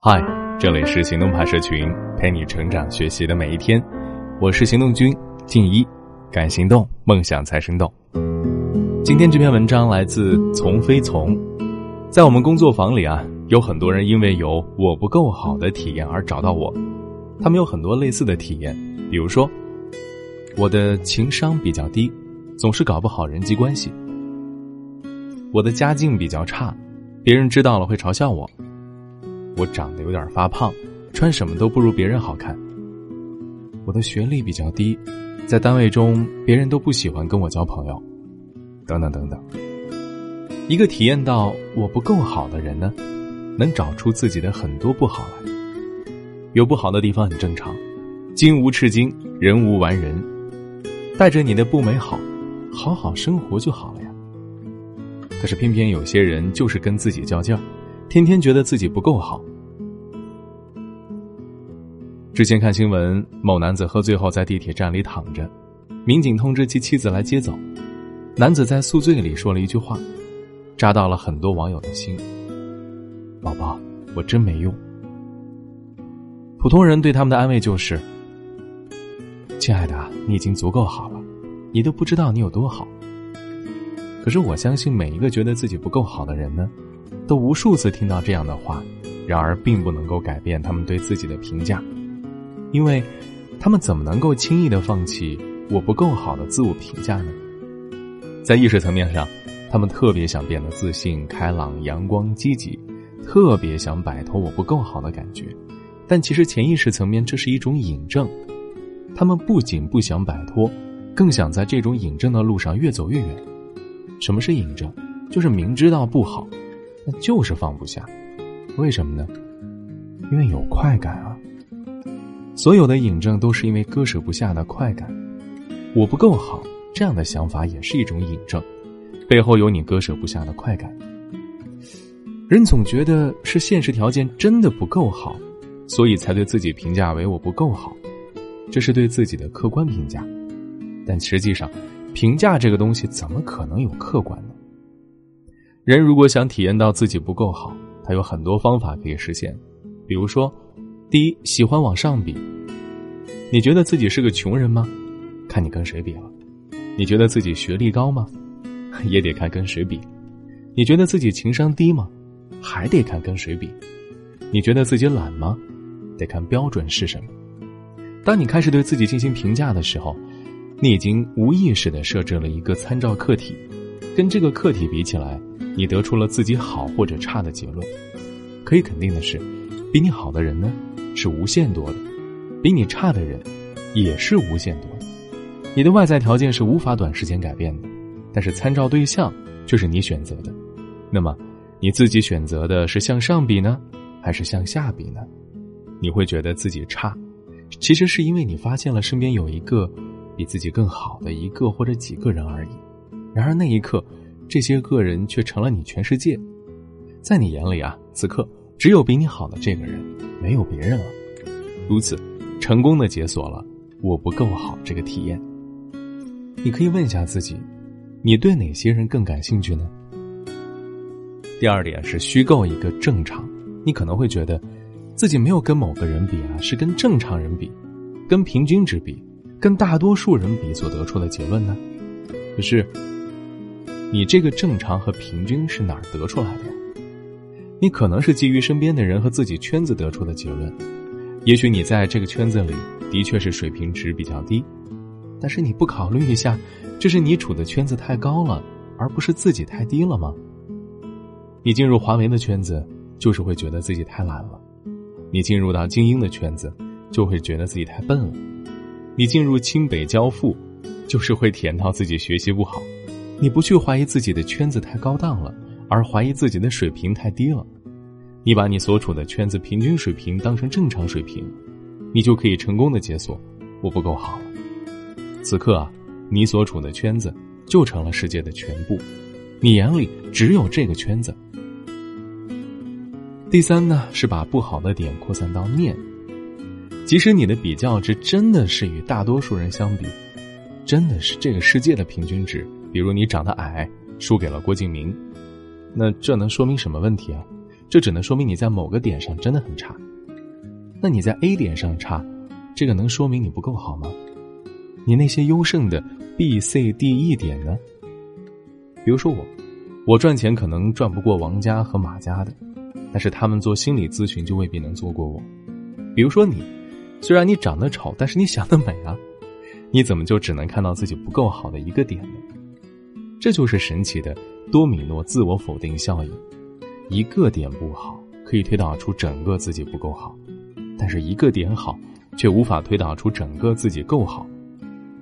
嗨，这里是行动派社群，陪你成长学习的每一天。我是行动君静一，敢行动，梦想才生动。今天这篇文章来自从飞从，在我们工作坊里啊，有很多人因为有我不够好的体验而找到我。他们有很多类似的体验，比如说，我的情商比较低，总是搞不好人际关系；我的家境比较差，别人知道了会嘲笑我。我长得有点发胖，穿什么都不如别人好看。我的学历比较低，在单位中别人都不喜欢跟我交朋友，等等等等。一个体验到我不够好的人呢，能找出自己的很多不好来。有不好的地方很正常，金无赤金，人无完人。带着你的不美好，好好生活就好了呀。可是偏偏有些人就是跟自己较劲儿。天天觉得自己不够好。之前看新闻，某男子喝醉后在地铁站里躺着，民警通知其妻子来接走。男子在宿醉里说了一句话，扎到了很多网友的心：“宝宝，我真没用。”普通人对他们的安慰就是：“亲爱的，你已经足够好了，你都不知道你有多好。”可是我相信每一个觉得自己不够好的人呢？都无数次听到这样的话，然而并不能够改变他们对自己的评价，因为，他们怎么能够轻易的放弃我不够好的自我评价呢？在意识层面上，他们特别想变得自信、开朗、阳光、积极，特别想摆脱我不够好的感觉，但其实潜意识层面这是一种引证，他们不仅不想摆脱，更想在这种引证的路上越走越远。什么是引证？就是明知道不好。那就是放不下，为什么呢？因为有快感啊。所有的引证都是因为割舍不下的快感。我不够好，这样的想法也是一种引证，背后有你割舍不下的快感。人总觉得是现实条件真的不够好，所以才对自己评价为我不够好，这是对自己的客观评价。但实际上，评价这个东西怎么可能有客观呢？人如果想体验到自己不够好，他有很多方法可以实现。比如说，第一，喜欢往上比。你觉得自己是个穷人吗？看你跟谁比了。你觉得自己学历高吗？也得看跟谁比。你觉得自己情商低吗？还得看跟谁比。你觉得自己懒吗？得看标准是什么。当你开始对自己进行评价的时候，你已经无意识的设置了一个参照客体，跟这个客体比起来。你得出了自己好或者差的结论，可以肯定的是，比你好的人呢是无限多的，比你差的人也是无限多的。你的外在条件是无法短时间改变的，但是参照对象却是你选择的。那么，你自己选择的是向上比呢，还是向下比呢？你会觉得自己差，其实是因为你发现了身边有一个比自己更好的一个或者几个人而已。然而那一刻。这些个人却成了你全世界，在你眼里啊，此刻只有比你好的这个人，没有别人了。如此，成功的解锁了“我不够好”这个体验。你可以问一下自己，你对哪些人更感兴趣呢？第二点是虚构一个正常，你可能会觉得，自己没有跟某个人比啊，是跟正常人比，跟平均值比，跟大多数人比所得出的结论呢。可是。你这个正常和平均是哪儿得出来的呀？你可能是基于身边的人和自己圈子得出的结论。也许你在这个圈子里的确是水平值比较低，但是你不考虑一下，这是你处的圈子太高了，而不是自己太低了吗？你进入华为的圈子，就是会觉得自己太懒了；你进入到精英的圈子，就会觉得自己太笨了；你进入清北交付，就是会体验到自己学习不好。你不去怀疑自己的圈子太高档了，而怀疑自己的水平太低了。你把你所处的圈子平均水平当成正常水平，你就可以成功的解锁“我不够好”。此刻啊，你所处的圈子就成了世界的全部，你眼里只有这个圈子。第三呢，是把不好的点扩散到面，即使你的比较值真的是与大多数人相比，真的是这个世界的平均值。比如你长得矮，输给了郭敬明，那这能说明什么问题啊？这只能说明你在某个点上真的很差。那你在 A 点上差，这个能说明你不够好吗？你那些优胜的 B、C、D、E 点呢？比如说我，我赚钱可能赚不过王家和马家的，但是他们做心理咨询就未必能做过我。比如说你，虽然你长得丑，但是你想得美啊，你怎么就只能看到自己不够好的一个点呢？这就是神奇的多米诺自我否定效应，一个点不好可以推导出整个自己不够好。但是一个点好，却无法推导出整个自己够好，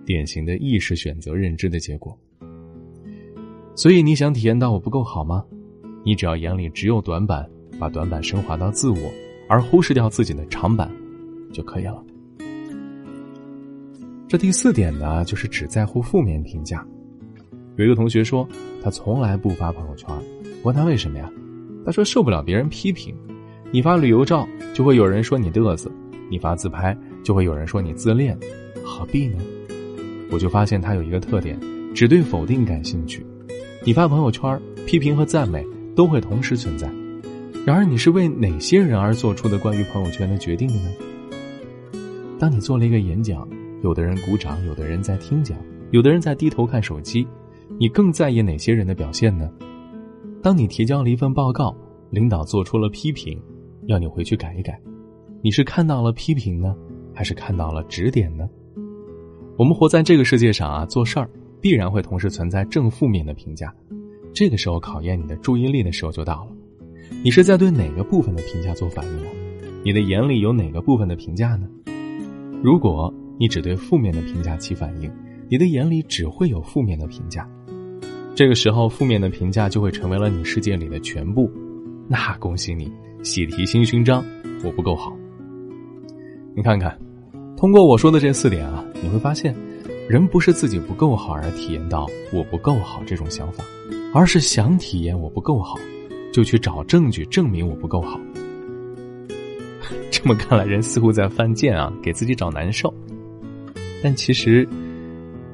典型的意识选择认知的结果。所以你想体验到我不够好吗？你只要眼里只有短板，把短板升华到自我，而忽视掉自己的长板，就可以了。这第四点呢，就是只在乎负面评价。有一个同学说，他从来不发朋友圈，问他为什么呀？他说受不了别人批评。你发旅游照，就会有人说你嘚瑟；你发自拍，就会有人说你自恋，何必呢？我就发现他有一个特点，只对否定感兴趣。你发朋友圈，批评和赞美都会同时存在。然而，你是为哪些人而做出的关于朋友圈的决定的呢？当你做了一个演讲，有的人鼓掌，有的人在听讲，有的人在低头看手机，你更在意哪些人的表现呢？当你提交了一份报告，领导做出了批评。要你回去改一改，你是看到了批评呢，还是看到了指点呢？我们活在这个世界上啊，做事儿必然会同时存在正负面的评价，这个时候考验你的注意力的时候就到了。你是在对哪个部分的评价做反应呢？你的眼里有哪个部分的评价呢？如果你只对负面的评价起反应，你的眼里只会有负面的评价，这个时候负面的评价就会成为了你世界里的全部。那恭喜你。喜提新勋章，我不够好。你看看，通过我说的这四点啊，你会发现，人不是自己不够好而体验到我不够好这种想法，而是想体验我不够好，就去找证据证明我不够好。这么看来，人似乎在犯贱啊，给自己找难受。但其实，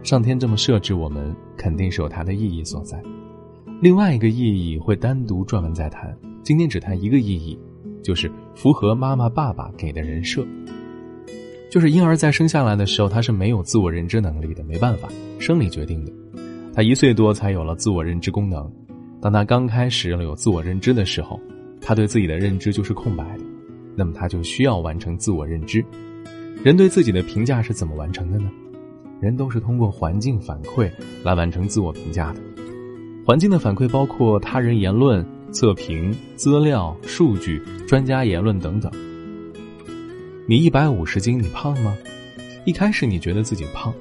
上天这么设置我们，肯定是有它的意义所在。另外一个意义会单独专门再谈。今天只谈一个意义，就是符合妈妈爸爸给的人设。就是婴儿在生下来的时候，他是没有自我认知能力的，没办法，生理决定的。他一岁多才有了自我认知功能。当他刚开始有自我认知的时候，他对自己的认知就是空白的。那么他就需要完成自我认知。人对自己的评价是怎么完成的呢？人都是通过环境反馈来完成自我评价的。环境的反馈包括他人言论。测评、资料、数据、专家言论等等。你一百五十斤，你胖吗？一开始你觉得自己胖，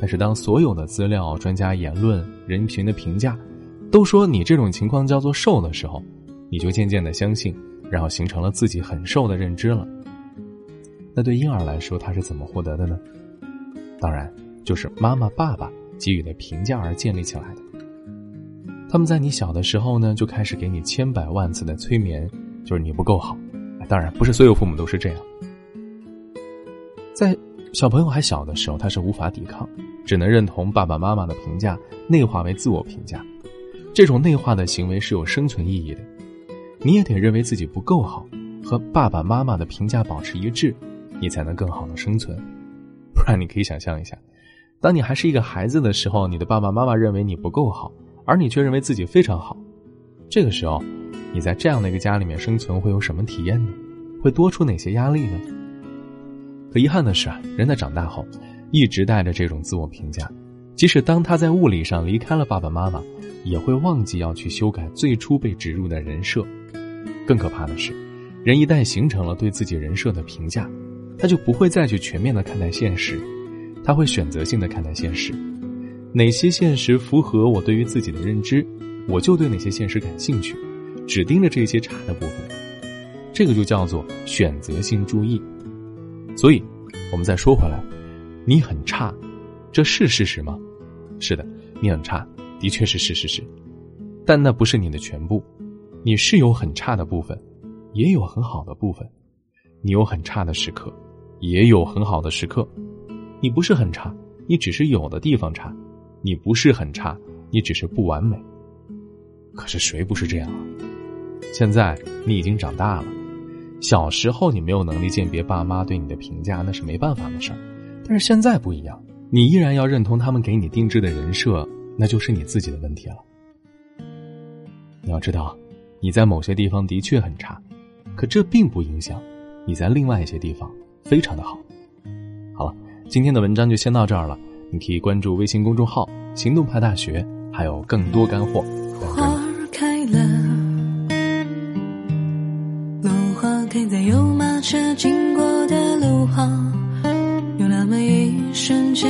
但是当所有的资料、专家言论、人群的评价都说你这种情况叫做瘦的时候，你就渐渐的相信，然后形成了自己很瘦的认知了。那对婴儿来说，他是怎么获得的呢？当然，就是妈妈、爸爸给予的评价而建立起来的。他们在你小的时候呢，就开始给你千百万次的催眠，就是你不够好。当然，不是所有父母都是这样。在小朋友还小的时候，他是无法抵抗，只能认同爸爸妈妈的评价，内化为自我评价。这种内化的行为是有生存意义的。你也得认为自己不够好，和爸爸妈妈的评价保持一致，你才能更好的生存。不然，你可以想象一下，当你还是一个孩子的时候，你的爸爸妈妈认为你不够好。而你却认为自己非常好，这个时候，你在这样的一个家里面生存会有什么体验呢？会多出哪些压力呢？可遗憾的是啊，人在长大后，一直带着这种自我评价，即使当他在物理上离开了爸爸妈妈，也会忘记要去修改最初被植入的人设。更可怕的是，人一旦形成了对自己人设的评价，他就不会再去全面的看待现实，他会选择性的看待现实。哪些现实符合我对于自己的认知，我就对哪些现实感兴趣，只盯着这些差的部分，这个就叫做选择性注意。所以，我们再说回来，你很差，这是事实吗？是的，你很差，的确是事实是，但那不是你的全部，你是有很差的部分，也有很好的部分，你有很差的时刻，也有很好的时刻，你不是很差，你只是有的地方差。你不是很差，你只是不完美。可是谁不是这样啊？现在你已经长大了，小时候你没有能力鉴别爸妈对你的评价，那是没办法的事儿。但是现在不一样，你依然要认同他们给你定制的人设，那就是你自己的问题了。你要知道，你在某些地方的确很差，可这并不影响你在另外一些地方非常的好。今天的文章就先到这儿了。你可以关注微信公众号“行动派大学”，还有更多干货。花开了，落花开在有马车经过的路旁，有那么一瞬间，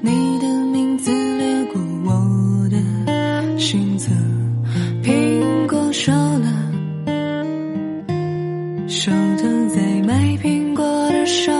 你的名字掠过我的心侧。苹果熟了，手疼在卖苹果的少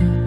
Amen.